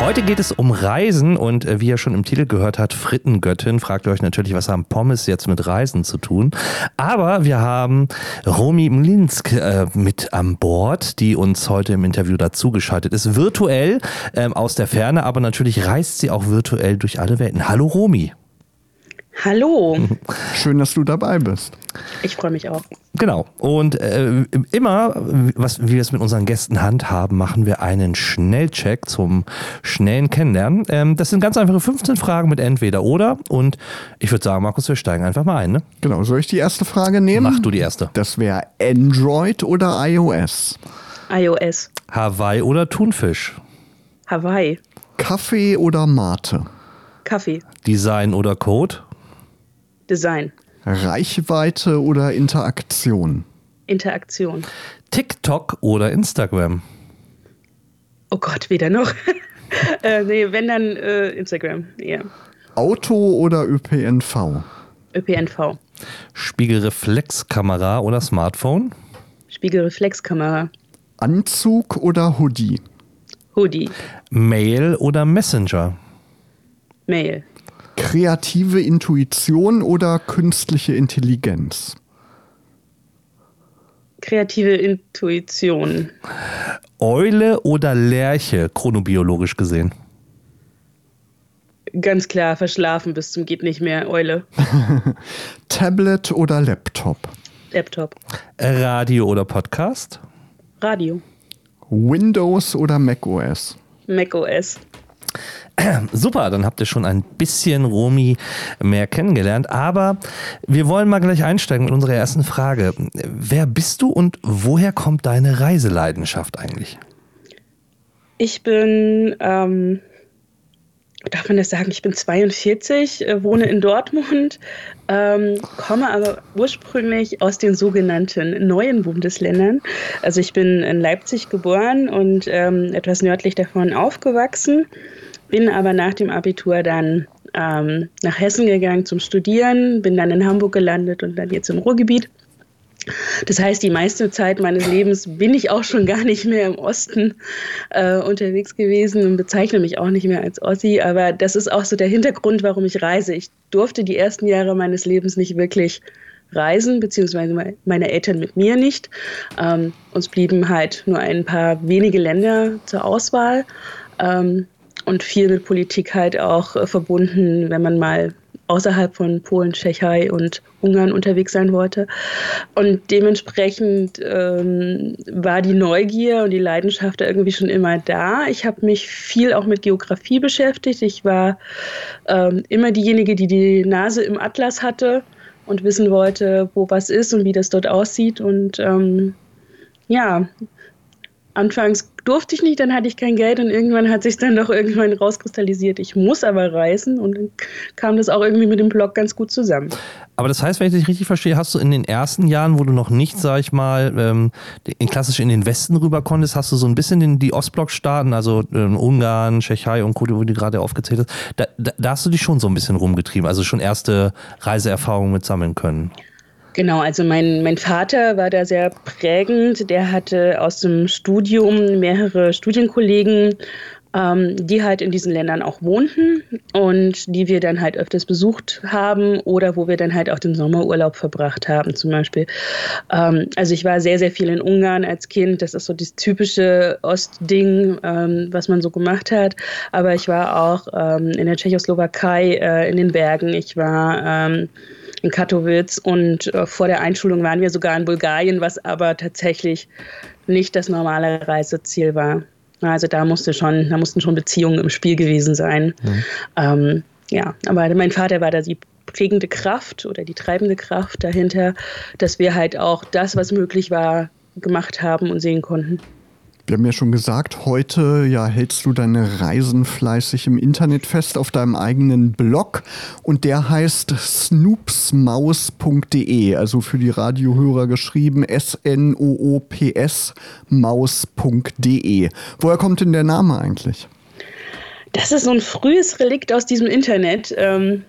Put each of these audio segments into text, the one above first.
Heute geht es um Reisen und äh, wie ihr schon im Titel gehört habt, Frittengöttin, fragt ihr euch natürlich, was haben Pommes jetzt mit Reisen zu tun? Aber wir haben Romy Mlinsk äh, mit an Bord, die uns heute im Interview dazugeschaltet ist, virtuell ähm, aus der Ferne, aber natürlich reist sie auch virtuell durch alle Welten. Hallo Romy. Hallo. Schön, dass du dabei bist. Ich freue mich auch. Genau. Und äh, immer, was, wie wir es mit unseren Gästen handhaben, machen wir einen Schnellcheck zum schnellen Kennenlernen. Ähm, das sind ganz einfache 15 Fragen mit entweder oder. Und ich würde sagen, Markus, wir steigen einfach mal ein. Ne? Genau. Soll ich die erste Frage nehmen? Mach du die erste. Das wäre Android oder iOS? iOS. Hawaii oder Thunfisch? Hawaii. Kaffee oder Mate? Kaffee. Design oder Code? Design. Reichweite oder Interaktion? Interaktion. TikTok oder Instagram? Oh Gott, weder noch. äh, nee, wenn dann äh, Instagram, ja. Auto oder ÖPNV? ÖPNV. Spiegelreflexkamera oder Smartphone? Spiegelreflexkamera. Anzug oder Hoodie? Hoodie. Mail oder Messenger? Mail. Kreative Intuition oder künstliche Intelligenz? Kreative Intuition. Eule oder Lerche, chronobiologisch gesehen? Ganz klar, verschlafen bis zum geht nicht mehr, Eule. Tablet oder Laptop? Laptop. Radio oder Podcast? Radio. Windows oder macOS? macOS. Super, dann habt ihr schon ein bisschen Romy mehr kennengelernt. Aber wir wollen mal gleich einsteigen mit unserer ersten Frage. Wer bist du und woher kommt deine Reiseleidenschaft eigentlich? Ich bin, ähm, darf man das sagen, ich bin 42, äh, wohne in Dortmund, ähm, komme aber ursprünglich aus den sogenannten neuen Bundesländern. Also ich bin in Leipzig geboren und ähm, etwas nördlich davon aufgewachsen bin aber nach dem Abitur dann ähm, nach Hessen gegangen zum Studieren, bin dann in Hamburg gelandet und dann jetzt im Ruhrgebiet. Das heißt, die meiste Zeit meines Lebens bin ich auch schon gar nicht mehr im Osten äh, unterwegs gewesen und bezeichne mich auch nicht mehr als Ossi. Aber das ist auch so der Hintergrund, warum ich reise. Ich durfte die ersten Jahre meines Lebens nicht wirklich reisen, beziehungsweise meine Eltern mit mir nicht. Ähm, uns blieben halt nur ein paar wenige Länder zur Auswahl. Ähm, und viel mit Politik halt auch äh, verbunden, wenn man mal außerhalb von Polen, Tschechei und Ungarn unterwegs sein wollte. Und dementsprechend ähm, war die Neugier und die Leidenschaft irgendwie schon immer da. Ich habe mich viel auch mit Geografie beschäftigt. Ich war ähm, immer diejenige, die die Nase im Atlas hatte und wissen wollte, wo was ist und wie das dort aussieht. Und ähm, ja, anfangs durfte ich nicht, dann hatte ich kein Geld und irgendwann hat sich dann doch irgendwann rauskristallisiert, ich muss aber reisen und dann kam das auch irgendwie mit dem Blog ganz gut zusammen. Aber das heißt, wenn ich dich richtig verstehe, hast du in den ersten Jahren, wo du noch nicht, sag ich mal, ähm, klassisch in den Westen rüber konntest, hast du so ein bisschen den, die Ostblock-Staaten, also ähm, Ungarn, Tschechei und Co., wo du gerade aufgezählt hast, da, da, da hast du dich schon so ein bisschen rumgetrieben, also schon erste Reiseerfahrungen mit sammeln können. Genau, also mein, mein Vater war da sehr prägend. Der hatte aus dem Studium mehrere Studienkollegen, ähm, die halt in diesen Ländern auch wohnten und die wir dann halt öfters besucht haben oder wo wir dann halt auch den Sommerurlaub verbracht haben zum Beispiel. Ähm, also ich war sehr, sehr viel in Ungarn als Kind. Das ist so das typische Ostding, ähm, was man so gemacht hat. Aber ich war auch ähm, in der Tschechoslowakei äh, in den Bergen. Ich war ähm, in Katowice und äh, vor der Einschulung waren wir sogar in Bulgarien, was aber tatsächlich nicht das normale Reiseziel war. Also da musste schon, da mussten schon Beziehungen im Spiel gewesen sein. Mhm. Ähm, ja, aber mein Vater war da die prägende Kraft oder die treibende Kraft dahinter, dass wir halt auch das, was möglich war, gemacht haben und sehen konnten. Wir haben ja schon gesagt, heute ja hältst du deine Reisen fleißig im Internet fest auf deinem eigenen Blog und der heißt snoopsmaus.de, also für die Radiohörer geschrieben S-N-O-O-P-S maus.de. Woher kommt denn der Name eigentlich? Das ist so ein frühes Relikt aus diesem Internet. Ähm,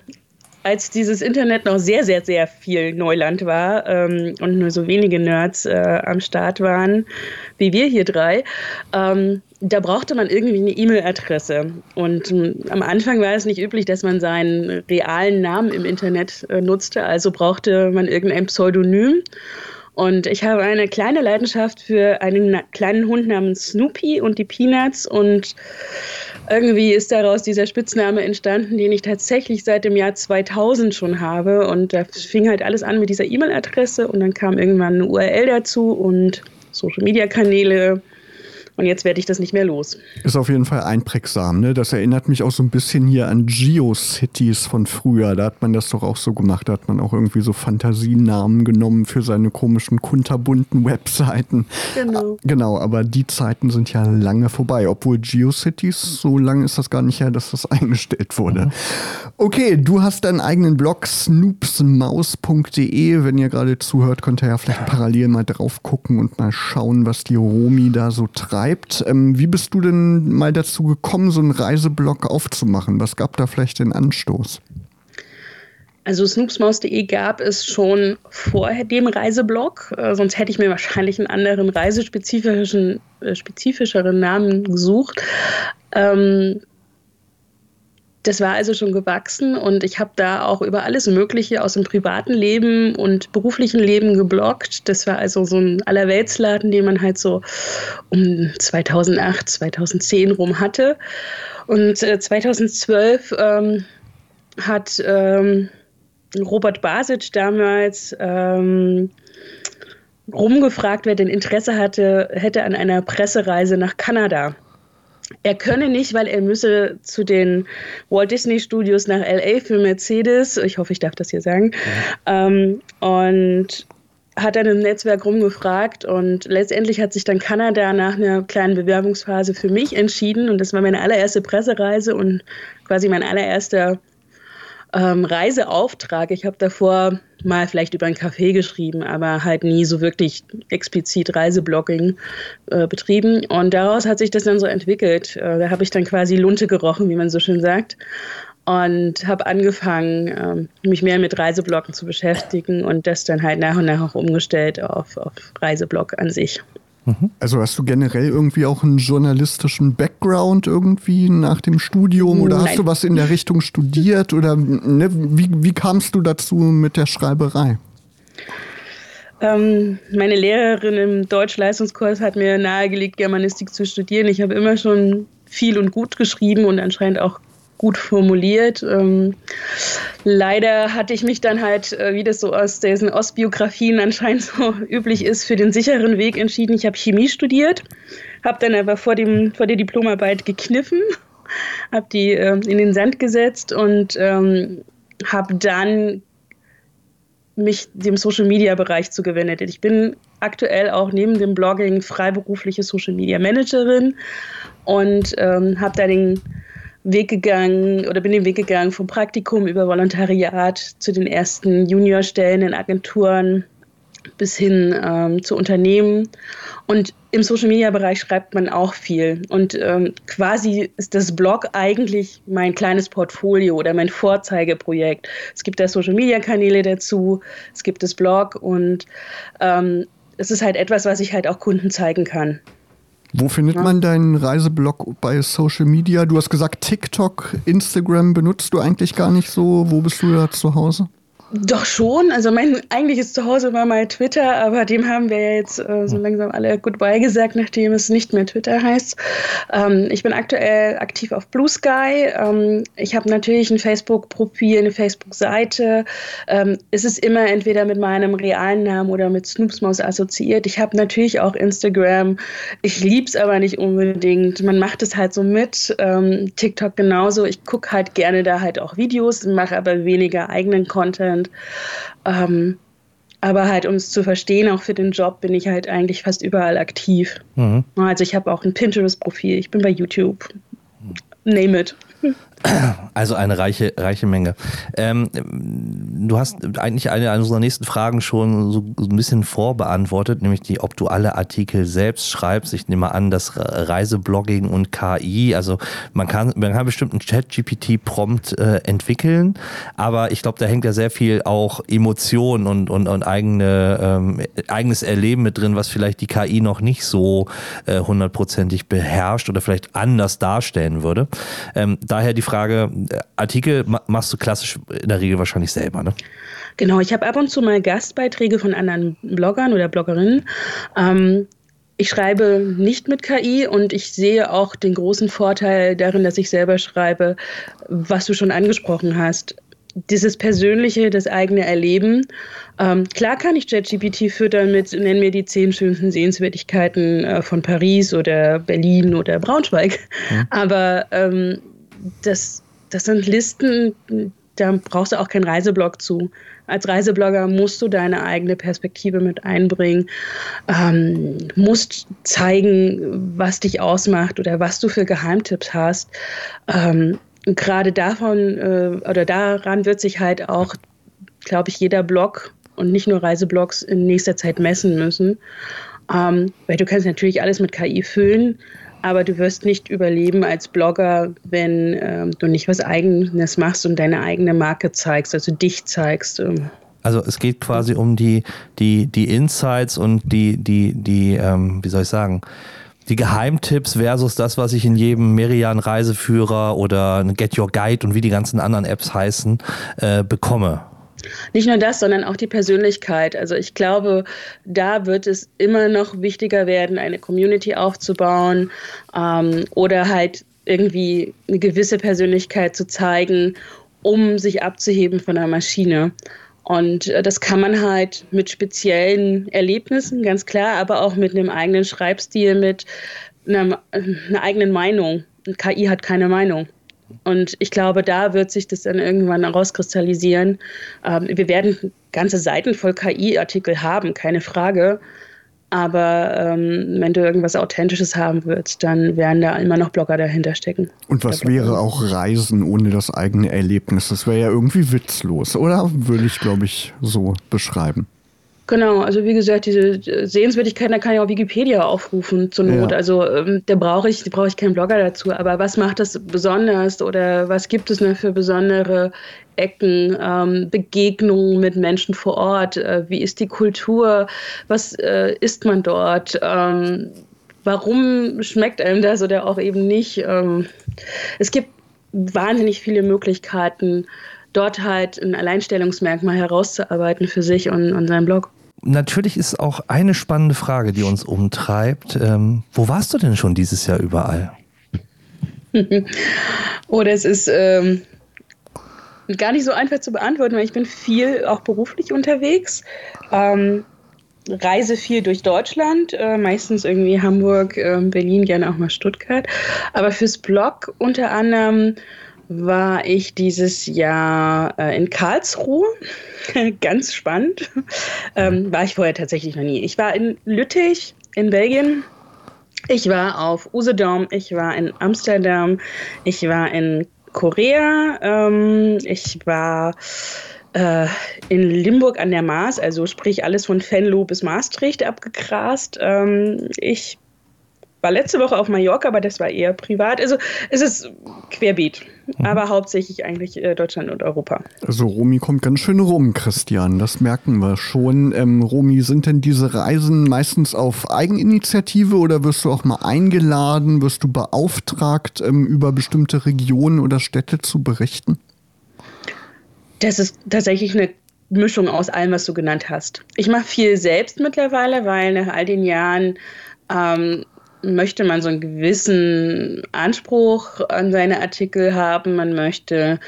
als dieses Internet noch sehr, sehr, sehr viel Neuland war ähm, und nur so wenige Nerds äh, am Start waren, wie wir hier drei, ähm, da brauchte man irgendwie eine E-Mail-Adresse. Und ähm, am Anfang war es nicht üblich, dass man seinen realen Namen im Internet äh, nutzte, also brauchte man irgendein Pseudonym. Und ich habe eine kleine Leidenschaft für einen kleinen Hund namens Snoopy und die Peanuts. Und irgendwie ist daraus dieser Spitzname entstanden, den ich tatsächlich seit dem Jahr 2000 schon habe. Und da fing halt alles an mit dieser E-Mail-Adresse. Und dann kam irgendwann eine URL dazu und Social-Media-Kanäle und jetzt werde ich das nicht mehr los. Ist auf jeden Fall einprägsam. Ne? Das erinnert mich auch so ein bisschen hier an GeoCities von früher. Da hat man das doch auch so gemacht. Da hat man auch irgendwie so Fantasienamen genommen für seine komischen, kunterbunten Webseiten. Genau. Genau, aber die Zeiten sind ja lange vorbei. Obwohl GeoCities, so lange ist das gar nicht her, dass das eingestellt wurde. Okay, du hast deinen eigenen Blog snoopsmaus.de. Wenn ihr gerade zuhört, könnt ihr ja vielleicht parallel mal drauf gucken und mal schauen, was die Romi da so treibt schreibt. Ähm, wie bist du denn mal dazu gekommen, so einen Reiseblog aufzumachen? Was gab da vielleicht den Anstoß? Also snoopsmaus.de gab es schon vor dem Reiseblog, äh, sonst hätte ich mir wahrscheinlich einen anderen reisespezifischen äh, spezifischeren Namen gesucht. Ähm, das war also schon gewachsen und ich habe da auch über alles Mögliche aus dem privaten Leben und beruflichen Leben gebloggt. Das war also so ein Allerweltsladen, den man halt so um 2008, 2010 rum hatte. Und äh, 2012 ähm, hat ähm, Robert Basic damals ähm, rumgefragt, wer denn Interesse hatte, hätte an einer Pressereise nach Kanada. Er könne nicht, weil er müsse zu den Walt Disney Studios nach LA für Mercedes. Ich hoffe, ich darf das hier sagen. Ja. Ähm, und hat dann im Netzwerk rumgefragt und letztendlich hat sich dann Kanada nach einer kleinen Bewerbungsphase für mich entschieden und das war meine allererste Pressereise und quasi mein allererster ähm, Reiseauftrag. Ich habe davor mal vielleicht über einen Café geschrieben, aber halt nie so wirklich explizit Reiseblogging äh, betrieben. Und daraus hat sich das dann so entwickelt. Äh, da habe ich dann quasi Lunte gerochen, wie man so schön sagt. Und habe angefangen, ähm, mich mehr mit Reisebloggen zu beschäftigen und das dann halt nach und nach auch umgestellt auf, auf Reiseblog an sich. Mhm. Also hast du generell irgendwie auch einen journalistischen Background irgendwie nach dem Studium oder Nein. hast du was in der Richtung studiert oder ne, wie, wie kamst du dazu mit der Schreiberei? Ähm, meine Lehrerin im Deutschleistungskurs hat mir nahegelegt, Germanistik zu studieren. Ich habe immer schon viel und gut geschrieben und anscheinend auch gut formuliert. Ähm, leider hatte ich mich dann halt, äh, wie das so aus diesen Ostbiografien anscheinend so üblich ist, für den sicheren Weg entschieden. Ich habe Chemie studiert, habe dann aber vor, dem, vor der Diplomarbeit gekniffen, habe die äh, in den Sand gesetzt und ähm, habe dann mich dem Social Media Bereich zugewendet. Ich bin aktuell auch neben dem Blogging freiberufliche Social Media Managerin und ähm, habe da den Weg gegangen oder bin den Weg gegangen vom Praktikum über Volontariat zu den ersten Juniorstellen in Agenturen bis hin ähm, zu Unternehmen. Und im Social Media Bereich schreibt man auch viel. Und ähm, quasi ist das Blog eigentlich mein kleines Portfolio oder mein Vorzeigeprojekt. Es gibt da Social Media Kanäle dazu, es gibt das Blog und ähm, es ist halt etwas, was ich halt auch Kunden zeigen kann. Wo findet ja. man deinen Reiseblog bei Social Media? Du hast gesagt, TikTok, Instagram benutzt du eigentlich gar nicht so. Wo bist du da zu Hause? Doch schon. Also mein eigentliches Zuhause war mal Twitter, aber dem haben wir jetzt äh, so langsam alle Goodbye gesagt, nachdem es nicht mehr Twitter heißt. Ähm, ich bin aktuell aktiv auf Blue Sky. Ähm, ich habe natürlich ein Facebook-Profil, eine Facebook-Seite. Ähm, es ist immer entweder mit meinem realen Namen oder mit Snoopsmaus assoziiert. Ich habe natürlich auch Instagram. Ich liebe es aber nicht unbedingt. Man macht es halt so mit. Ähm, TikTok genauso. Ich gucke halt gerne da halt auch Videos, mache aber weniger eigenen Content. Und ähm, aber halt, um es zu verstehen, auch für den Job bin ich halt eigentlich fast überall aktiv. Mhm. Also ich habe auch ein Pinterest-Profil, ich bin bei YouTube. Name it. Also eine reiche, reiche Menge. Ähm, du hast eigentlich eine unserer nächsten Fragen schon so ein bisschen vorbeantwortet, nämlich die, ob du alle Artikel selbst schreibst. Ich nehme an, dass Reiseblogging und KI, also man kann, man kann bestimmt einen Chat-GPT-Prompt äh, entwickeln, aber ich glaube, da hängt ja sehr viel auch Emotion und, und, und eigene, ähm, eigenes Erleben mit drin, was vielleicht die KI noch nicht so äh, hundertprozentig beherrscht oder vielleicht anders darstellen würde. Ähm, daher die Frage, äh, Artikel machst du klassisch in der Regel wahrscheinlich selber, ne? Genau, ich habe ab und zu mal Gastbeiträge von anderen Bloggern oder Bloggerinnen. Ähm, ich schreibe nicht mit KI und ich sehe auch den großen Vorteil darin, dass ich selber schreibe, was du schon angesprochen hast. Dieses Persönliche, das eigene Erleben. Ähm, klar kann ich ChatGPT füttern mit, nenn mir die zehn schönsten Sehenswürdigkeiten äh, von Paris oder Berlin oder Braunschweig. Mhm. Aber ähm, das, das sind Listen, da brauchst du auch keinen Reiseblog zu. Als Reiseblogger musst du deine eigene Perspektive mit einbringen, ähm, musst zeigen, was dich ausmacht oder was du für Geheimtipps hast. Ähm, Gerade davon äh, oder daran wird sich halt auch, glaube ich, jeder Blog und nicht nur Reiseblogs in nächster Zeit messen müssen. Ähm, weil du kannst natürlich alles mit KI füllen, aber du wirst nicht überleben als Blogger, wenn ähm, du nicht was Eigenes machst und deine eigene Marke zeigst, also dich zeigst. Ähm. Also es geht quasi um die, die, die Insights und die, die, die, ähm, wie soll ich sagen, die Geheimtipps versus das, was ich in jedem Merian Reiseführer oder Get Your Guide und wie die ganzen anderen Apps heißen, äh, bekomme. Nicht nur das, sondern auch die Persönlichkeit. Also ich glaube, da wird es immer noch wichtiger werden, eine Community aufzubauen ähm, oder halt irgendwie eine gewisse Persönlichkeit zu zeigen, um sich abzuheben von der Maschine. Und äh, das kann man halt mit speziellen Erlebnissen, ganz klar, aber auch mit einem eigenen Schreibstil, mit einer, einer eigenen Meinung. KI hat keine Meinung. Und ich glaube, da wird sich das dann irgendwann herauskristallisieren. Ähm, wir werden ganze Seiten voll KI-Artikel haben, keine Frage. Aber ähm, wenn du irgendwas Authentisches haben willst, dann werden da immer noch Blogger dahinter stecken. Und was wäre auch Reisen ohne das eigene Erlebnis? Das wäre ja irgendwie witzlos, oder? Würde ich, glaube ich, so beschreiben. Genau, also wie gesagt, diese Sehenswürdigkeiten, da kann ich auch Wikipedia aufrufen zur Not. Ja. Also ähm, da brauche ich, brauche ich keinen Blogger dazu. Aber was macht das besonders oder was gibt es denn für besondere Ecken, ähm, Begegnungen mit Menschen vor Ort? Äh, wie ist die Kultur? Was äh, isst man dort? Ähm, warum schmeckt einem das oder auch eben nicht? Ähm, es gibt wahnsinnig viele Möglichkeiten, dort halt ein Alleinstellungsmerkmal herauszuarbeiten für sich und, und seinen Blog natürlich ist auch eine spannende Frage, die uns umtreibt. Ähm, wo warst du denn schon dieses Jahr überall? oh, das ist ähm, gar nicht so einfach zu beantworten, weil ich bin viel auch beruflich unterwegs. Ähm, reise viel durch Deutschland, äh, meistens irgendwie Hamburg, äh, Berlin, gerne auch mal Stuttgart. Aber fürs Blog unter anderem war ich dieses Jahr äh, in Karlsruhe. Ganz spannend. Ähm, war ich vorher tatsächlich noch nie. Ich war in Lüttich in Belgien. Ich war auf Usedom. Ich war in Amsterdam. Ich war in Korea. Ähm, ich war äh, in Limburg an der Maas, also sprich alles von Venlo bis Maastricht abgegrast. Ähm, ich war letzte Woche auf Mallorca, aber das war eher privat. Also es ist querbeet, mhm. aber hauptsächlich eigentlich äh, Deutschland und Europa. Also Romy kommt ganz schön rum, Christian, das merken wir schon. Ähm, Romy, sind denn diese Reisen meistens auf Eigeninitiative oder wirst du auch mal eingeladen, wirst du beauftragt, ähm, über bestimmte Regionen oder Städte zu berichten? Das ist tatsächlich eine Mischung aus allem, was du genannt hast. Ich mache viel selbst mittlerweile, weil nach all den Jahren ähm, möchte man so einen gewissen Anspruch an seine Artikel haben, man möchte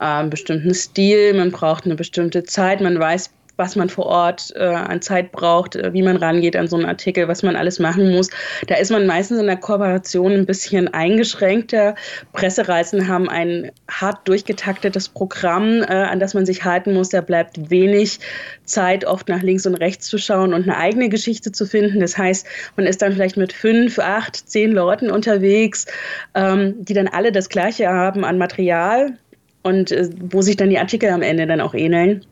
äh, einen bestimmten Stil, man braucht eine bestimmte Zeit, man weiß, was man vor Ort äh, an Zeit braucht, äh, wie man rangeht an so einen Artikel, was man alles machen muss. Da ist man meistens in der Kooperation ein bisschen eingeschränkter. Pressereisen haben ein hart durchgetaktetes Programm, äh, an das man sich halten muss. Da bleibt wenig Zeit, oft nach links und rechts zu schauen und eine eigene Geschichte zu finden. Das heißt, man ist dann vielleicht mit fünf, acht, zehn Leuten unterwegs, ähm, die dann alle das Gleiche haben an Material und äh, wo sich dann die Artikel am Ende dann auch ähneln.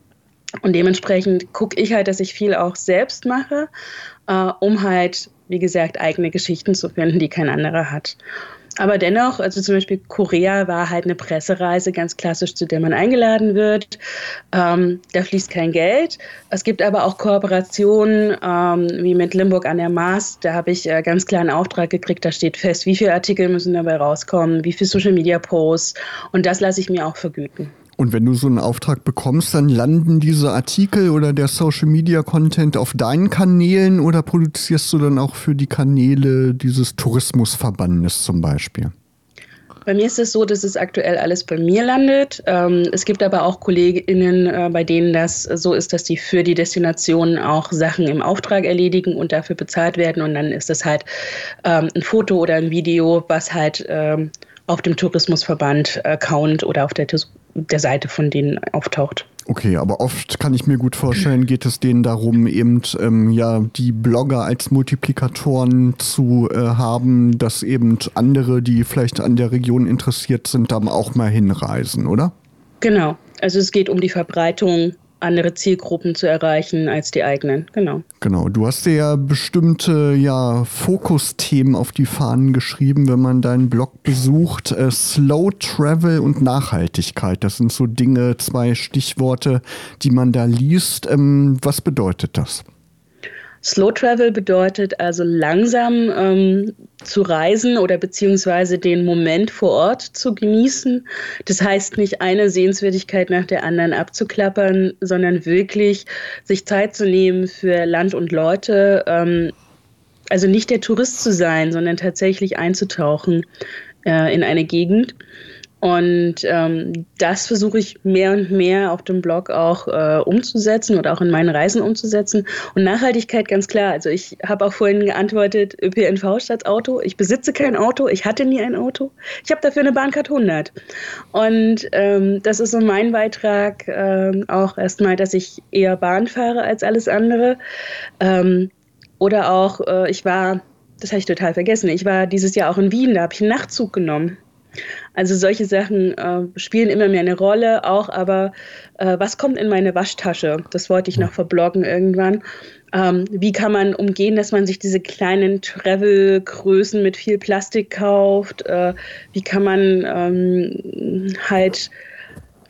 Und dementsprechend gucke ich halt, dass ich viel auch selbst mache, äh, um halt, wie gesagt, eigene Geschichten zu finden, die kein anderer hat. Aber dennoch, also zum Beispiel Korea war halt eine Pressereise, ganz klassisch, zu der man eingeladen wird. Ähm, da fließt kein Geld. Es gibt aber auch Kooperationen, ähm, wie mit Limburg an der Maas. Da habe ich äh, ganz klar einen Auftrag gekriegt. Da steht fest, wie viele Artikel müssen dabei rauskommen, wie viele Social Media Posts. Und das lasse ich mir auch vergüten. Und wenn du so einen Auftrag bekommst, dann landen diese Artikel oder der Social Media Content auf deinen Kanälen oder produzierst du dann auch für die Kanäle dieses Tourismusverbandes zum Beispiel? Bei mir ist es so, dass es aktuell alles bei mir landet. Ähm, es gibt aber auch KollegInnen, äh, bei denen das so ist, dass die für die Destination auch Sachen im Auftrag erledigen und dafür bezahlt werden. Und dann ist es halt ähm, ein Foto oder ein Video, was halt ähm, auf dem Tourismusverband-Account oder auf der, der Seite von denen auftaucht. Okay, aber oft kann ich mir gut vorstellen, geht es denen darum, eben ähm, ja die Blogger als Multiplikatoren zu äh, haben, dass eben andere, die vielleicht an der Region interessiert sind, dann auch mal hinreisen, oder? Genau. Also es geht um die Verbreitung andere Zielgruppen zu erreichen als die eigenen. Genau. Genau. Du hast dir ja bestimmte ja, Fokusthemen auf die Fahnen geschrieben, wenn man deinen Blog besucht. Äh, Slow Travel und Nachhaltigkeit. Das sind so Dinge, zwei Stichworte, die man da liest. Ähm, was bedeutet das? Slow Travel bedeutet also langsam ähm, zu reisen oder beziehungsweise den Moment vor Ort zu genießen. Das heißt nicht eine Sehenswürdigkeit nach der anderen abzuklappern, sondern wirklich sich Zeit zu nehmen für Land und Leute. Ähm, also nicht der Tourist zu sein, sondern tatsächlich einzutauchen äh, in eine Gegend. Und ähm, das versuche ich mehr und mehr auf dem Blog auch äh, umzusetzen oder auch in meinen Reisen umzusetzen. Und Nachhaltigkeit ganz klar. Also ich habe auch vorhin geantwortet, ÖPNV statt Auto. Ich besitze kein Auto, ich hatte nie ein Auto. Ich habe dafür eine Bahncard 100. Und ähm, das ist so mein Beitrag ähm, auch erstmal, dass ich eher Bahn fahre als alles andere. Ähm, oder auch, äh, ich war, das habe ich total vergessen, ich war dieses Jahr auch in Wien, da habe ich einen Nachtzug genommen. Also solche Sachen äh, spielen immer mehr eine Rolle, auch aber äh, was kommt in meine Waschtasche? Das wollte ich noch verbloggen irgendwann. Ähm, wie kann man umgehen, dass man sich diese kleinen Travel-Größen mit viel Plastik kauft? Äh, wie kann man ähm, halt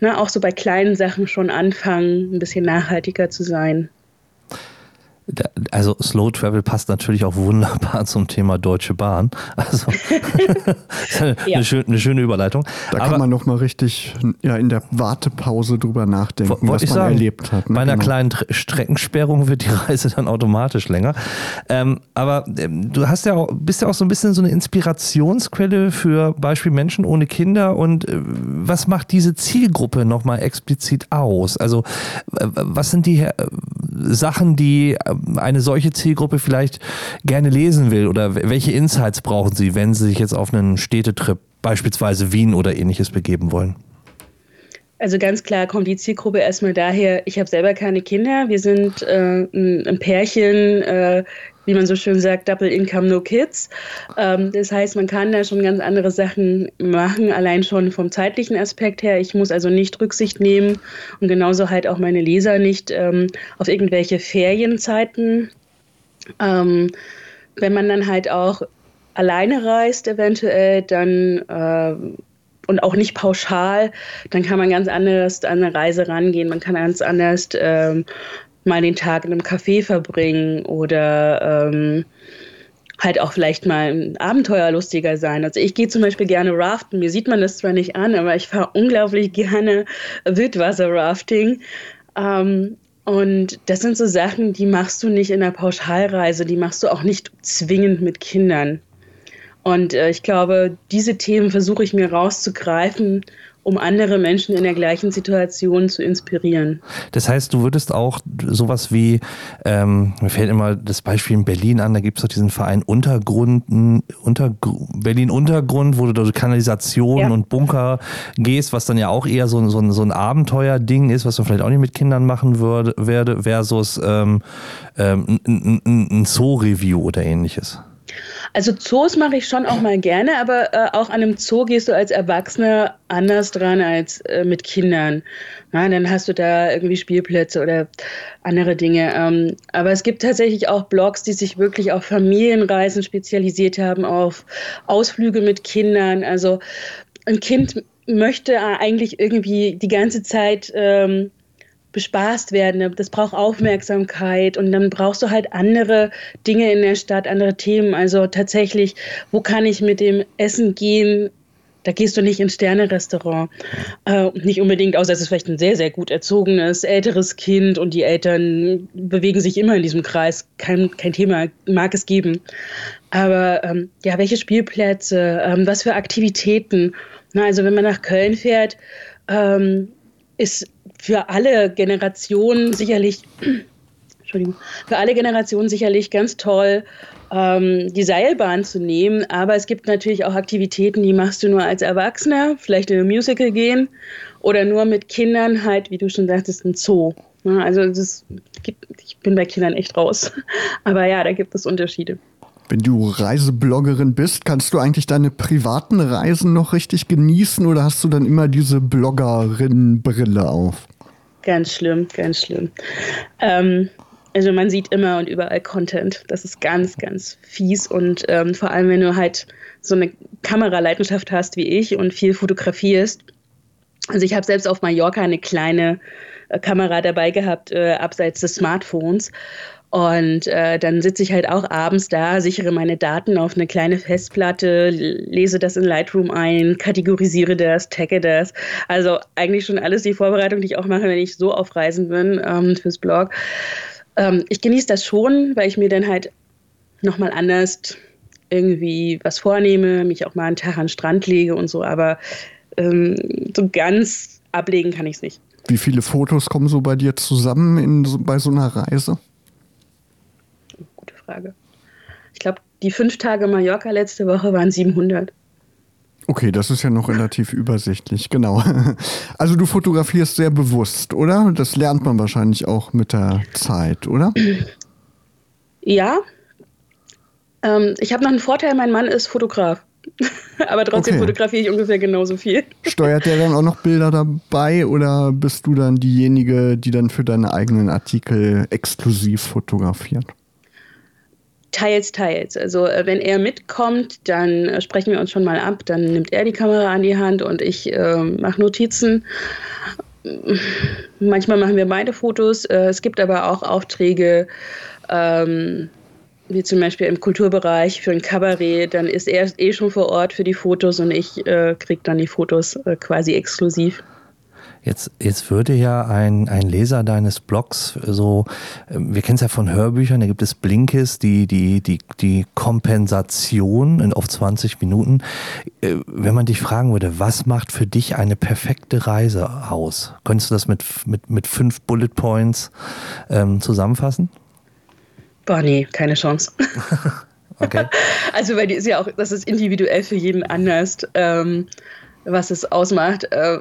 ne, auch so bei kleinen Sachen schon anfangen, ein bisschen nachhaltiger zu sein? Also Slow Travel passt natürlich auch wunderbar zum Thema Deutsche Bahn. Also eine, ja. schöne, eine, schöne Überleitung. Da Aber, kann man noch mal richtig ja, in der Wartepause drüber nachdenken, was man sagen, erlebt hat. Ne? Bei einer genau. kleinen Streckensperrung wird die Reise dann automatisch länger. Ähm, aber ähm, du hast ja auch, bist ja auch so ein bisschen so eine Inspirationsquelle für Beispiel Menschen ohne Kinder. Und äh, was macht diese Zielgruppe noch mal explizit aus? Also äh, was sind die äh, Sachen, die eine solche Zielgruppe vielleicht gerne lesen will? Oder welche Insights brauchen Sie, wenn Sie sich jetzt auf einen Städtetrip, beispielsweise Wien oder ähnliches, begeben wollen? Also ganz klar kommt die Zielgruppe erstmal daher, ich habe selber keine Kinder, wir sind äh, ein Pärchen, äh, wie man so schön sagt, Double Income, No Kids. Ähm, das heißt, man kann da schon ganz andere Sachen machen, allein schon vom zeitlichen Aspekt her. Ich muss also nicht Rücksicht nehmen und genauso halt auch meine Leser nicht ähm, auf irgendwelche Ferienzeiten. Ähm, wenn man dann halt auch alleine reist, eventuell, dann äh, und auch nicht pauschal, dann kann man ganz anders an eine Reise rangehen. Man kann ganz anders ähm, mal den Tag in einem Café verbringen oder ähm, halt auch vielleicht mal abenteuerlustiger sein. Also ich gehe zum Beispiel gerne raften. Mir sieht man das zwar nicht an, aber ich fahre unglaublich gerne Wildwasser-Rafting. Ähm, und das sind so Sachen, die machst du nicht in einer Pauschalreise, die machst du auch nicht zwingend mit Kindern. Und äh, ich glaube, diese Themen versuche ich mir rauszugreifen um andere Menschen in der gleichen Situation zu inspirieren. Das heißt, du würdest auch sowas wie, ähm, mir fällt immer das Beispiel in Berlin an, da gibt es doch diesen Verein Untergrund, Unter, Berlin Untergrund, wo du durch Kanalisation ja. und Bunker gehst, was dann ja auch eher so, so, so ein Abenteuerding ist, was man vielleicht auch nicht mit Kindern machen würde, werde, versus ähm, ähm, ein, ein, ein Zoo-Review oder ähnliches. Also Zoos mache ich schon auch mal gerne, aber äh, auch an einem Zoo gehst du als Erwachsener anders dran als äh, mit Kindern. Na, dann hast du da irgendwie Spielplätze oder andere Dinge. Ähm, aber es gibt tatsächlich auch Blogs, die sich wirklich auf Familienreisen spezialisiert haben, auf Ausflüge mit Kindern. Also ein Kind möchte eigentlich irgendwie die ganze Zeit ähm, bespaßt werden. Das braucht Aufmerksamkeit und dann brauchst du halt andere Dinge in der Stadt, andere Themen. Also tatsächlich, wo kann ich mit dem Essen gehen? Da gehst du nicht ins Sterne-Restaurant. Äh, nicht unbedingt, außer es ist vielleicht ein sehr, sehr gut erzogenes, älteres Kind und die Eltern bewegen sich immer in diesem Kreis. Kein, kein Thema mag es geben. Aber ähm, ja, welche Spielplätze, ähm, was für Aktivitäten? Na, also wenn man nach Köln fährt, ähm, ist für alle Generationen sicherlich, Entschuldigung, für alle Generationen sicherlich ganz toll, ähm, die Seilbahn zu nehmen. Aber es gibt natürlich auch Aktivitäten, die machst du nur als Erwachsener, vielleicht in ein Musical gehen oder nur mit Kindern halt, wie du schon sagtest, ein Zoo. Also das gibt, ich bin bei Kindern echt raus. Aber ja, da gibt es Unterschiede. Wenn du Reisebloggerin bist, kannst du eigentlich deine privaten Reisen noch richtig genießen oder hast du dann immer diese Bloggerin-Brille auf? Ganz schlimm, ganz schlimm. Ähm, also man sieht immer und überall Content. Das ist ganz, ganz fies. Und ähm, vor allem, wenn du halt so eine Kameraleidenschaft hast wie ich und viel fotografierst. Also ich habe selbst auf Mallorca eine kleine äh, Kamera dabei gehabt, äh, abseits des Smartphones. Und äh, dann sitze ich halt auch abends da, sichere meine Daten auf eine kleine Festplatte, lese das in Lightroom ein, kategorisiere das, tagge das. Also eigentlich schon alles die Vorbereitung, die ich auch mache, wenn ich so auf Reisen bin ähm, fürs Blog. Ähm, ich genieße das schon, weil ich mir dann halt nochmal anders irgendwie was vornehme, mich auch mal einen Tag an den Strand lege und so, aber ähm, so ganz ablegen kann ich es nicht. Wie viele Fotos kommen so bei dir zusammen in, bei so einer Reise? Frage. Ich glaube, die fünf Tage Mallorca letzte Woche waren 700. Okay, das ist ja noch relativ übersichtlich, genau. Also du fotografierst sehr bewusst, oder? Das lernt man wahrscheinlich auch mit der Zeit, oder? Ja. Ähm, ich habe noch einen Vorteil, mein Mann ist Fotograf. Aber trotzdem okay. fotografiere ich ungefähr genauso viel. Steuert der dann auch noch Bilder dabei oder bist du dann diejenige, die dann für deine eigenen Artikel exklusiv fotografiert? Teils, teils. Also äh, wenn er mitkommt, dann äh, sprechen wir uns schon mal ab. Dann nimmt er die Kamera an die Hand und ich äh, mache Notizen. Manchmal machen wir beide Fotos. Äh, es gibt aber auch Aufträge, ähm, wie zum Beispiel im Kulturbereich für ein Kabarett. Dann ist er eh schon vor Ort für die Fotos und ich äh, kriege dann die Fotos äh, quasi exklusiv. Jetzt, jetzt würde ja ein, ein Leser deines Blogs so, ähm, wir kennen es ja von Hörbüchern, da gibt es Blinkist, die, die, die, die Kompensation in auf 20 Minuten. Äh, wenn man dich fragen würde, was macht für dich eine perfekte Reise aus? Könntest du das mit, mit, mit fünf Bullet Points ähm, zusammenfassen? Boah, nee, keine Chance. okay. Also, weil die ist ja auch, das ist individuell für jeden anders, ähm, was es ausmacht. Äh,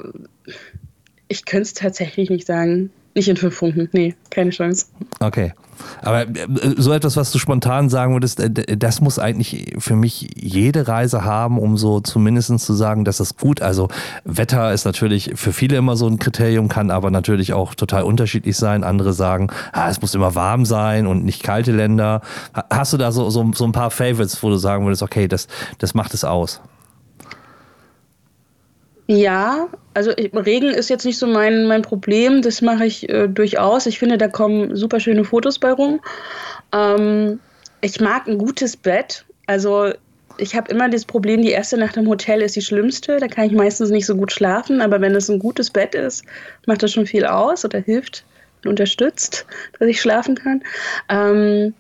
ich könnte es tatsächlich nicht sagen. Nicht in fünf Punkten. Nee, keine Chance. Okay. Aber äh, so etwas, was du spontan sagen würdest, äh, das muss eigentlich für mich jede Reise haben, um so zumindest zu sagen, das ist gut. Also Wetter ist natürlich für viele immer so ein Kriterium, kann aber natürlich auch total unterschiedlich sein. Andere sagen, ah, es muss immer warm sein und nicht kalte Länder. Hast du da so, so, so ein paar Favorites, wo du sagen würdest, okay, das, das macht es aus? Ja, also Regen ist jetzt nicht so mein, mein Problem, das mache ich äh, durchaus. Ich finde, da kommen super schöne Fotos bei rum. Ähm, ich mag ein gutes Bett. Also ich habe immer das Problem, die erste Nacht im Hotel ist die schlimmste. Da kann ich meistens nicht so gut schlafen. Aber wenn es ein gutes Bett ist, macht das schon viel aus oder hilft und unterstützt, dass ich schlafen kann. Ähm,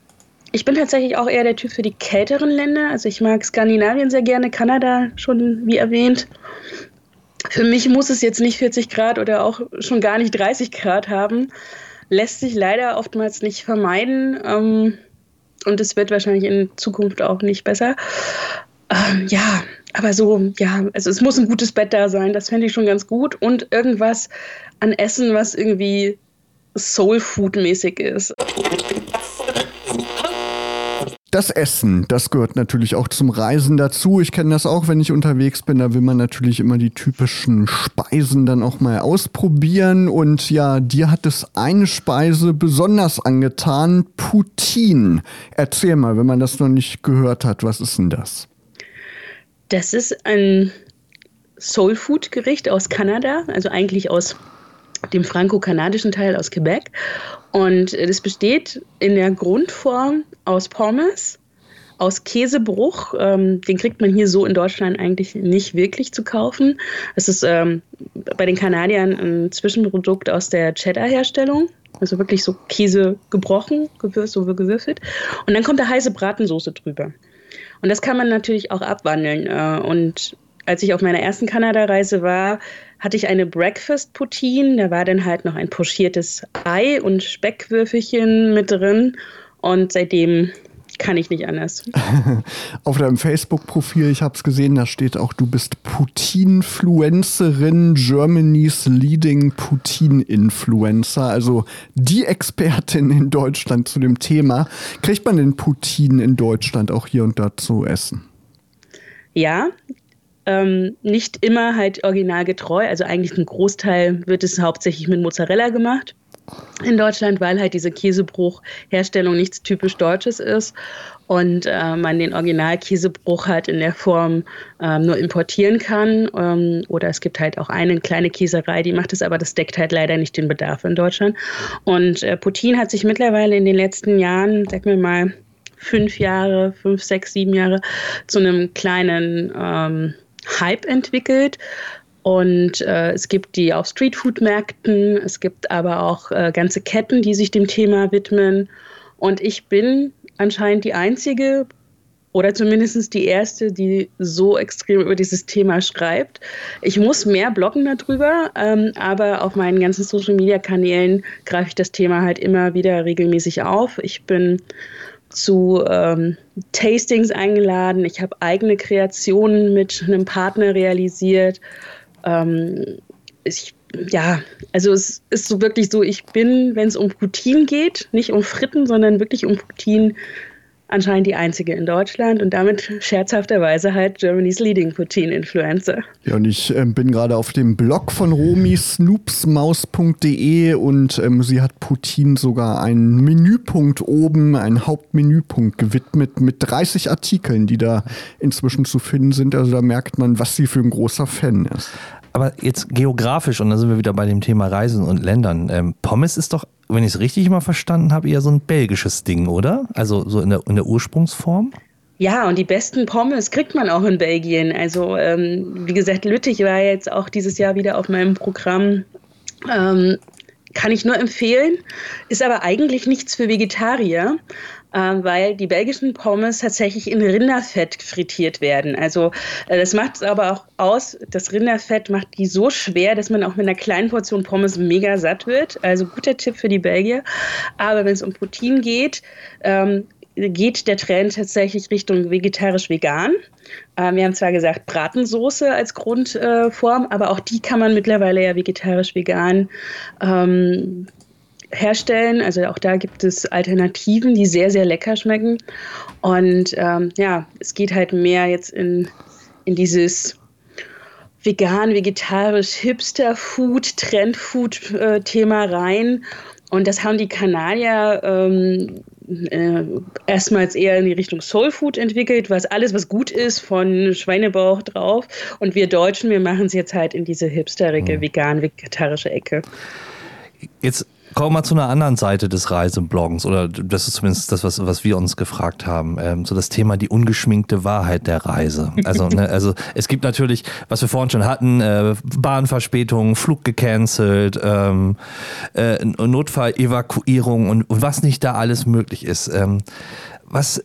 ich bin tatsächlich auch eher der Typ für die kälteren Länder. Also ich mag Skandinavien sehr gerne, Kanada schon wie erwähnt. Für mich muss es jetzt nicht 40 Grad oder auch schon gar nicht 30 Grad haben. Lässt sich leider oftmals nicht vermeiden. Ähm, und es wird wahrscheinlich in Zukunft auch nicht besser. Ähm, ja, aber so, ja, also es muss ein gutes Bett da sein, das fände ich schon ganz gut. Und irgendwas an Essen, was irgendwie Soul Food mäßig ist. Das Essen, das gehört natürlich auch zum Reisen dazu. Ich kenne das auch, wenn ich unterwegs bin. Da will man natürlich immer die typischen Speisen dann auch mal ausprobieren. Und ja, dir hat es eine Speise besonders angetan, Poutine. Erzähl mal, wenn man das noch nicht gehört hat, was ist denn das? Das ist ein Soul Food Gericht aus Kanada, also eigentlich aus dem franco-kanadischen Teil aus Quebec. Und das besteht in der Grundform aus Pommes, aus Käsebruch. Ähm, den kriegt man hier so in Deutschland eigentlich nicht wirklich zu kaufen. Es ist ähm, bei den Kanadiern ein Zwischenprodukt aus der Cheddar-Herstellung. Also wirklich so Käse gebrochen, gewürzt, so gewürfelt. Und dann kommt da heiße Bratensoße drüber. Und das kann man natürlich auch abwandeln. Äh, und als ich auf meiner ersten Kanada-Reise war, hatte ich eine Breakfast Poutine. Da war dann halt noch ein pochiertes Ei und Speckwürfelchen mit drin. Und seitdem kann ich nicht anders. Auf deinem Facebook-Profil, ich habe es gesehen, da steht auch, du bist Putin-Fluencerin, Germany's Leading Putin-Influencer, also die Expertin in Deutschland zu dem Thema. Kriegt man den Putin in Deutschland auch hier und da zu essen? Ja, ähm, nicht immer halt originalgetreu. Also eigentlich ein Großteil wird es hauptsächlich mit Mozzarella gemacht in Deutschland, weil halt diese Käsebruchherstellung nichts typisch Deutsches ist und äh, man den Originalkäsebruch halt in der Form ähm, nur importieren kann. Ähm, oder es gibt halt auch eine kleine Käserei, die macht es, aber das deckt halt leider nicht den Bedarf in Deutschland. Und äh, Putin hat sich mittlerweile in den letzten Jahren, sag mir mal, fünf Jahre, fünf, sechs, sieben Jahre zu einem kleinen ähm, Hype entwickelt. Und äh, es gibt die auf Streetfood-Märkten, es gibt aber auch äh, ganze Ketten, die sich dem Thema widmen. Und ich bin anscheinend die einzige oder zumindest die erste, die so extrem über dieses Thema schreibt. Ich muss mehr bloggen darüber, ähm, aber auf meinen ganzen Social-Media-Kanälen greife ich das Thema halt immer wieder regelmäßig auf. Ich bin zu ähm, Tastings eingeladen. Ich habe eigene Kreationen mit einem Partner realisiert. Ähm, ich, ja, also es ist so wirklich so, ich bin, wenn es um Poutine geht, nicht um Fritten, sondern wirklich um Poutine, anscheinend die einzige in Deutschland und damit scherzhafterweise halt Germany's Leading Poutine-Influencer. Ja, und ich äh, bin gerade auf dem Blog von Romy, snoopsmaus.de und ähm, sie hat Poutine sogar einen Menüpunkt oben, einen Hauptmenüpunkt gewidmet mit 30 Artikeln, die da inzwischen zu finden sind. Also da merkt man, was sie für ein großer Fan ist. Aber jetzt geografisch, und da sind wir wieder bei dem Thema Reisen und Ländern. Ähm, Pommes ist doch wenn ich es richtig mal verstanden habe, eher so ein belgisches Ding, oder? Also so in der, in der Ursprungsform? Ja, und die besten Pommes kriegt man auch in Belgien. Also, ähm, wie gesagt, Lüttich war jetzt auch dieses Jahr wieder auf meinem Programm. Ähm, kann ich nur empfehlen, ist aber eigentlich nichts für Vegetarier. Ähm, weil die belgischen Pommes tatsächlich in Rinderfett frittiert werden. Also äh, das macht es aber auch aus, das Rinderfett macht die so schwer, dass man auch mit einer kleinen Portion Pommes mega satt wird. Also guter Tipp für die Belgier. Aber wenn es um Protein geht, ähm, geht der Trend tatsächlich Richtung vegetarisch-vegan. Ähm, wir haben zwar gesagt Bratensoße als Grundform, aber auch die kann man mittlerweile ja vegetarisch-vegan ähm, herstellen. Also auch da gibt es Alternativen, die sehr, sehr lecker schmecken. Und ähm, ja, es geht halt mehr jetzt in, in dieses vegan, vegetarisch, Hipster-Food, Trend-Food-Thema rein. Und das haben die Kanadier ähm, äh, erstmals eher in die Richtung Soul Food entwickelt, was alles, was gut ist, von Schweinebauch drauf. Und wir Deutschen, wir machen es jetzt halt in diese hipsterige, mhm. vegan-vegetarische Ecke. Jetzt Kommen wir mal zu einer anderen Seite des Reisebloggens, oder das ist zumindest das, was, was wir uns gefragt haben. Ähm, so das Thema die ungeschminkte Wahrheit der Reise. Also, ne, also es gibt natürlich, was wir vorhin schon hatten, äh, Bahnverspätungen, Flug gecancelt, ähm, äh, Notfallevakuierung und, und was nicht da alles möglich ist. Ähm, was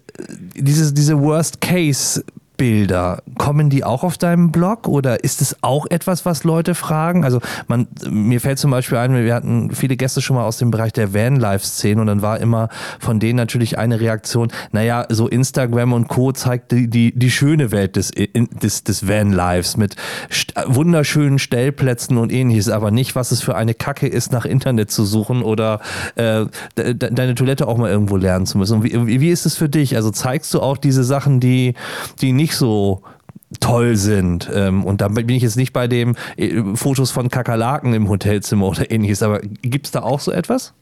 diese, diese Worst Case Bilder, kommen die auch auf deinem Blog oder ist es auch etwas, was Leute fragen? Also man, mir fällt zum Beispiel ein, wir hatten viele Gäste schon mal aus dem Bereich der Vanlife-Szene und dann war immer von denen natürlich eine Reaktion, naja, so Instagram und Co. zeigt die, die, die schöne Welt des, des, des Vanlives mit wunderschönen Stellplätzen und ähnliches, aber nicht, was es für eine Kacke ist, nach Internet zu suchen oder äh, de, deine Toilette auch mal irgendwo lernen zu müssen. Wie, wie ist es für dich? Also zeigst du auch diese Sachen, die, die nicht so toll sind. Ähm, und da bin ich jetzt nicht bei dem äh, Fotos von Kakerlaken im Hotelzimmer oder ähnliches, aber gibt es da auch so etwas?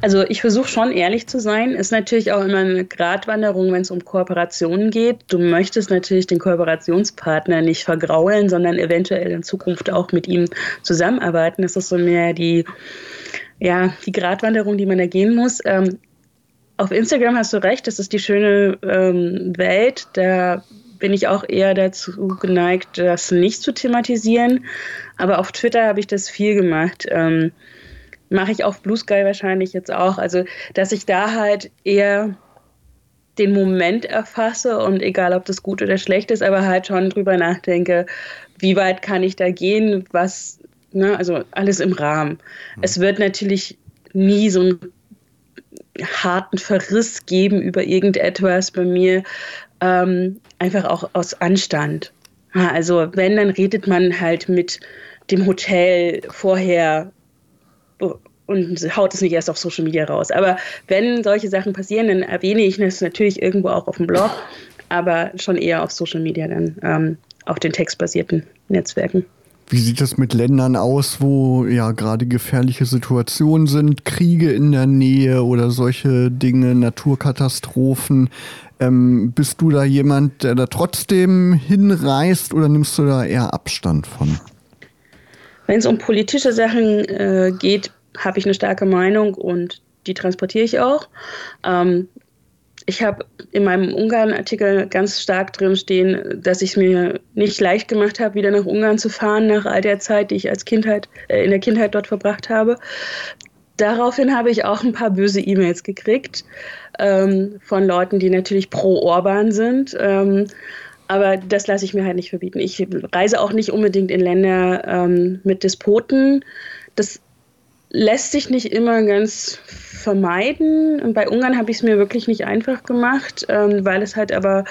Also ich versuche schon ehrlich zu sein. Ist natürlich auch immer eine Gratwanderung, wenn es um Kooperationen geht. Du möchtest natürlich den Kooperationspartner nicht vergraulen, sondern eventuell in Zukunft auch mit ihm zusammenarbeiten. Das ist so mehr die, ja, die Gratwanderung, die man da gehen muss. Ähm, auf Instagram hast du recht, das ist die schöne ähm, Welt. Da bin ich auch eher dazu geneigt, das nicht zu thematisieren. Aber auf Twitter habe ich das viel gemacht. Ähm, Mache ich auf Blue Sky wahrscheinlich jetzt auch. Also, dass ich da halt eher den Moment erfasse und egal, ob das gut oder schlecht ist, aber halt schon drüber nachdenke, wie weit kann ich da gehen, was, ne, also alles im Rahmen. Mhm. Es wird natürlich nie so einen harten Verriss geben über irgendetwas bei mir, ähm, einfach auch aus Anstand. Also wenn, dann redet man halt mit dem Hotel vorher und haut es nicht erst auf Social Media raus. Aber wenn solche Sachen passieren, dann erwähne ich das natürlich irgendwo auch auf dem Blog, aber schon eher auf Social Media dann, ähm, auf den textbasierten Netzwerken. Wie sieht das mit Ländern aus, wo ja gerade gefährliche Situationen sind, Kriege in der Nähe oder solche Dinge, Naturkatastrophen? Ähm, bist du da jemand, der da trotzdem hinreist oder nimmst du da eher Abstand von? Wenn es um politische Sachen äh, geht, habe ich eine starke Meinung und die transportiere ich auch. Ähm, ich habe in meinem Ungarn-Artikel ganz stark drin stehen, dass ich es mir nicht leicht gemacht habe, wieder nach Ungarn zu fahren, nach all der Zeit, die ich als Kindheit, äh, in der Kindheit dort verbracht habe. Daraufhin habe ich auch ein paar böse E-Mails gekriegt ähm, von Leuten, die natürlich pro Orban sind. Ähm, aber das lasse ich mir halt nicht verbieten. Ich reise auch nicht unbedingt in Länder ähm, mit Despoten. Das lässt sich nicht immer ganz vermeiden. Und bei Ungarn habe ich es mir wirklich nicht einfach gemacht, ähm, weil es halt aber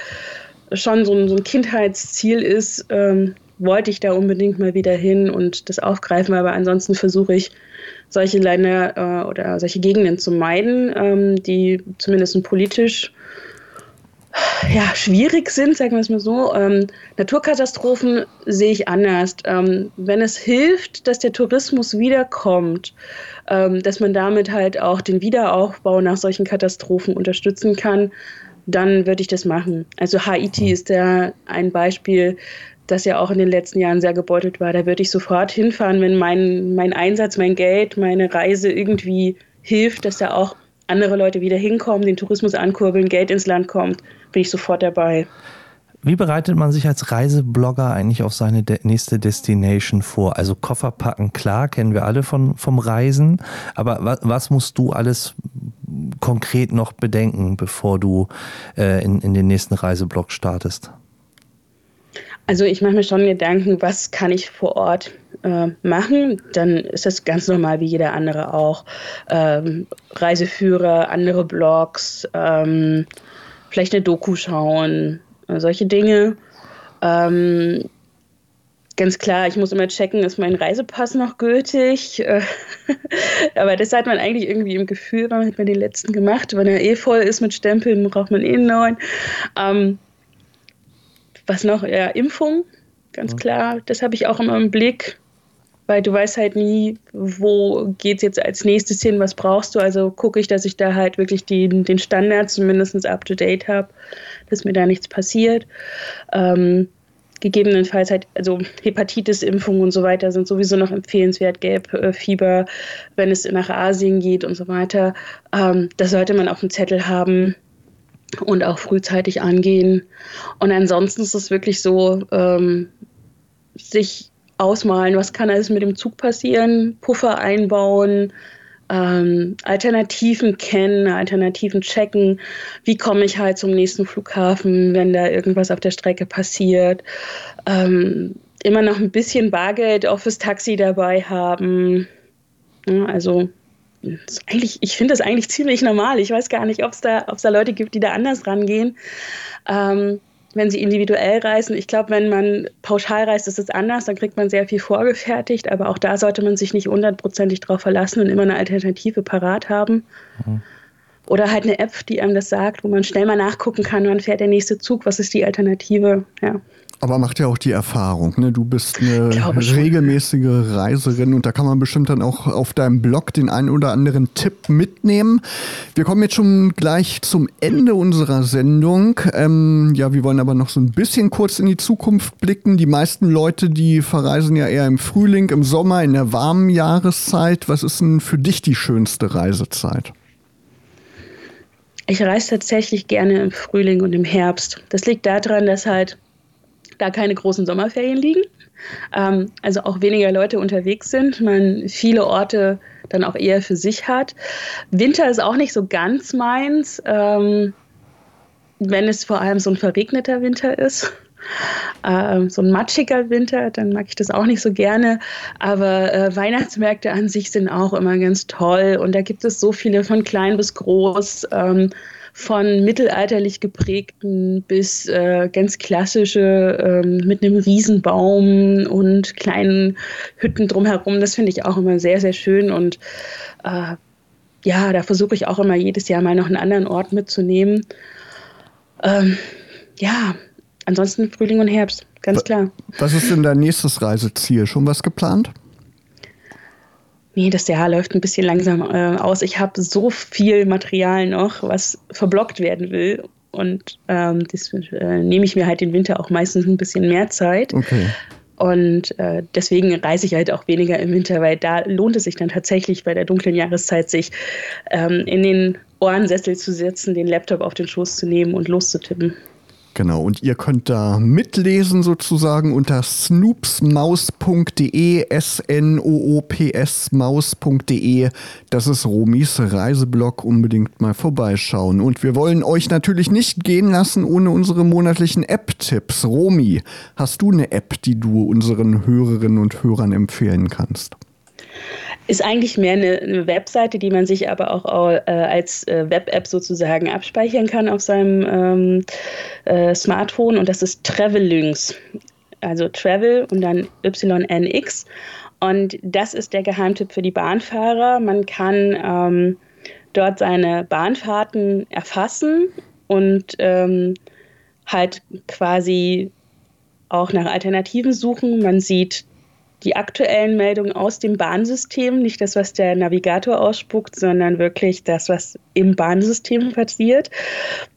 schon so ein, so ein Kindheitsziel ist, ähm, wollte ich da unbedingt mal wieder hin und das aufgreifen. Aber ansonsten versuche ich, solche Länder äh, oder solche Gegenden zu meiden, ähm, die zumindest politisch ja, schwierig sind, sagen wir es mal so. Ähm, Naturkatastrophen sehe ich anders. Ähm, wenn es hilft, dass der Tourismus wiederkommt, ähm, dass man damit halt auch den Wiederaufbau nach solchen Katastrophen unterstützen kann, dann würde ich das machen. Also Haiti ist da ein Beispiel, das ja auch in den letzten Jahren sehr gebeutelt war. Da würde ich sofort hinfahren, wenn mein, mein Einsatz, mein Geld, meine Reise irgendwie hilft, dass da auch andere Leute wieder hinkommen, den Tourismus ankurbeln, Geld ins Land kommt, bin ich sofort dabei. Wie bereitet man sich als Reiseblogger eigentlich auf seine nächste Destination vor? Also Koffer packen, klar, kennen wir alle von, vom Reisen. Aber was, was musst du alles konkret noch bedenken, bevor du äh, in, in den nächsten Reiseblog startest? Also ich mache mir schon Gedanken, was kann ich vor Ort äh, machen, dann ist das ganz normal wie jeder andere auch. Ähm, Reiseführer, andere Blogs, ähm, vielleicht eine Doku schauen, äh, solche Dinge. Ähm, ganz klar, ich muss immer checken, ist mein Reisepass noch gültig? Aber das hat man eigentlich irgendwie im Gefühl, man hat man den letzten gemacht. Wenn er eh voll ist mit Stempeln, braucht man eh einen neuen. Ähm, was noch? Ja, Impfung, ganz klar. Das habe ich auch immer im Blick weil du weißt halt nie, wo geht es jetzt als nächstes hin, was brauchst du. Also gucke ich, dass ich da halt wirklich die, den Standard zumindest up to date habe, dass mir da nichts passiert. Ähm, gegebenenfalls halt, also Hepatitis-Impfungen und so weiter sind sowieso noch empfehlenswert, Gelbfieber, wenn es nach Asien geht und so weiter. Ähm, das sollte man auf dem Zettel haben und auch frühzeitig angehen. Und ansonsten ist es wirklich so, ähm, sich ausmalen, was kann alles mit dem Zug passieren, Puffer einbauen, ähm, Alternativen kennen, Alternativen checken. Wie komme ich halt zum nächsten Flughafen, wenn da irgendwas auf der Strecke passiert? Ähm, immer noch ein bisschen Bargeld auch fürs Taxi dabei haben. Ja, also eigentlich, ich finde das eigentlich ziemlich normal. Ich weiß gar nicht, ob es da, da Leute gibt, die da anders rangehen. Ähm, wenn sie individuell reisen. Ich glaube, wenn man pauschal reist, ist es anders. Dann kriegt man sehr viel vorgefertigt. Aber auch da sollte man sich nicht hundertprozentig drauf verlassen und immer eine Alternative parat haben. Mhm. Oder halt eine App, die einem das sagt, wo man schnell mal nachgucken kann, wann fährt der nächste Zug, was ist die Alternative. Ja. Aber macht ja auch die Erfahrung. Ne? Du bist eine regelmäßige Reiserin und da kann man bestimmt dann auch auf deinem Blog den einen oder anderen Tipp mitnehmen. Wir kommen jetzt schon gleich zum Ende unserer Sendung. Ähm, ja, wir wollen aber noch so ein bisschen kurz in die Zukunft blicken. Die meisten Leute, die verreisen ja eher im Frühling, im Sommer, in der warmen Jahreszeit. Was ist denn für dich die schönste Reisezeit? Ich reise tatsächlich gerne im Frühling und im Herbst. Das liegt daran, dass halt da keine großen Sommerferien liegen. Ähm, also auch weniger Leute unterwegs sind, man viele Orte dann auch eher für sich hat. Winter ist auch nicht so ganz meins, ähm, wenn es vor allem so ein verregneter Winter ist. Ähm, so ein matschiger Winter, dann mag ich das auch nicht so gerne. Aber äh, Weihnachtsmärkte an sich sind auch immer ganz toll und da gibt es so viele von klein bis groß. Ähm, von mittelalterlich geprägten bis äh, ganz klassische ähm, mit einem Riesenbaum und kleinen Hütten drumherum. Das finde ich auch immer sehr, sehr schön und äh, ja, da versuche ich auch immer jedes Jahr mal noch einen anderen Ort mitzunehmen. Ähm, ja, ansonsten Frühling und Herbst, ganz klar. Was ist denn dein nächstes Reiseziel? Schon was geplant? Nee, das Jahr läuft ein bisschen langsam äh, aus. Ich habe so viel Material noch, was verblockt werden will. Und ähm, das äh, nehme ich mir halt den Winter auch meistens ein bisschen mehr Zeit. Okay. Und äh, deswegen reise ich halt auch weniger im Winter, weil da lohnt es sich dann tatsächlich bei der dunklen Jahreszeit, sich ähm, in den Ohrensessel zu setzen, den Laptop auf den Schoß zu nehmen und loszutippen. Genau, und ihr könnt da mitlesen sozusagen unter snoopsmaus.de, S-N-O-O-P-S maus.de. Das ist Romis Reiseblog, unbedingt mal vorbeischauen. Und wir wollen euch natürlich nicht gehen lassen ohne unsere monatlichen App-Tipps. Romi, hast du eine App, die du unseren Hörerinnen und Hörern empfehlen kannst? Ist eigentlich mehr eine, eine Webseite, die man sich aber auch äh, als äh, Web-App sozusagen abspeichern kann auf seinem ähm, äh, Smartphone und das ist Travelynx. Also Travel und dann YNX. Und das ist der Geheimtipp für die Bahnfahrer. Man kann ähm, dort seine Bahnfahrten erfassen und ähm, halt quasi auch nach Alternativen suchen. Man sieht die aktuellen Meldungen aus dem Bahnsystem, nicht das, was der Navigator ausspuckt, sondern wirklich das, was im Bahnsystem passiert.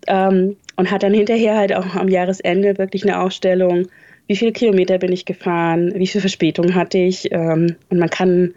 Ähm, und hat dann hinterher halt auch am Jahresende wirklich eine Ausstellung, wie viele Kilometer bin ich gefahren, wie viel Verspätung hatte ich. Ähm, und man kann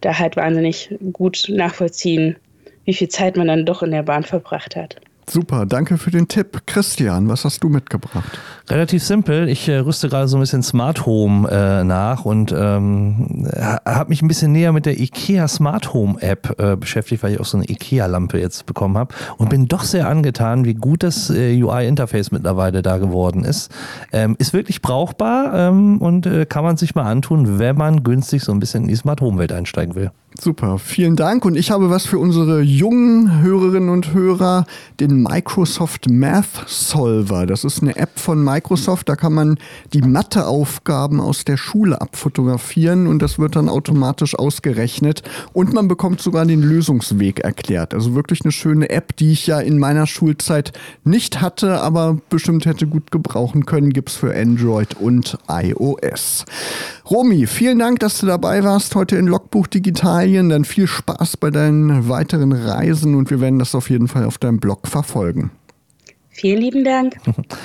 da halt wahnsinnig gut nachvollziehen, wie viel Zeit man dann doch in der Bahn verbracht hat. Super, danke für den Tipp. Christian, was hast du mitgebracht? Relativ simpel. Ich äh, rüste gerade so ein bisschen Smart Home äh, nach und ähm, habe mich ein bisschen näher mit der IKEA Smart Home App äh, beschäftigt, weil ich auch so eine IKEA-Lampe jetzt bekommen habe und bin doch sehr angetan, wie gut das äh, UI-Interface mittlerweile da geworden ist. Ähm, ist wirklich brauchbar ähm, und äh, kann man sich mal antun, wenn man günstig so ein bisschen in die Smart Home Welt einsteigen will. Super, vielen Dank. Und ich habe was für unsere jungen Hörerinnen und Hörer, den Microsoft Math Solver. Das ist eine App von Microsoft, da kann man die Matheaufgaben aus der Schule abfotografieren und das wird dann automatisch ausgerechnet. Und man bekommt sogar den Lösungsweg erklärt. Also wirklich eine schöne App, die ich ja in meiner Schulzeit nicht hatte, aber bestimmt hätte gut gebrauchen können. Gibt es für Android und iOS. Romy, vielen Dank, dass du dabei warst heute in Logbuch Digitalien. Dann viel Spaß bei deinen weiteren Reisen und wir werden das auf jeden Fall auf deinem Blog verfolgen. Vielen lieben Dank.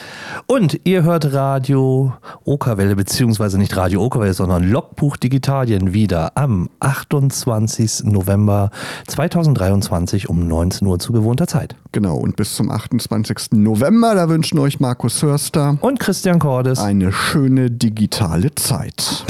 Und ihr hört Radio Okerwelle, beziehungsweise nicht Radio Okerwelle, sondern Logbuch Digitalien wieder am 28. November 2023 um 19 Uhr zu gewohnter Zeit. Genau, und bis zum 28. November, da wünschen euch Markus Hörster und Christian Cordes eine schöne digitale Zeit.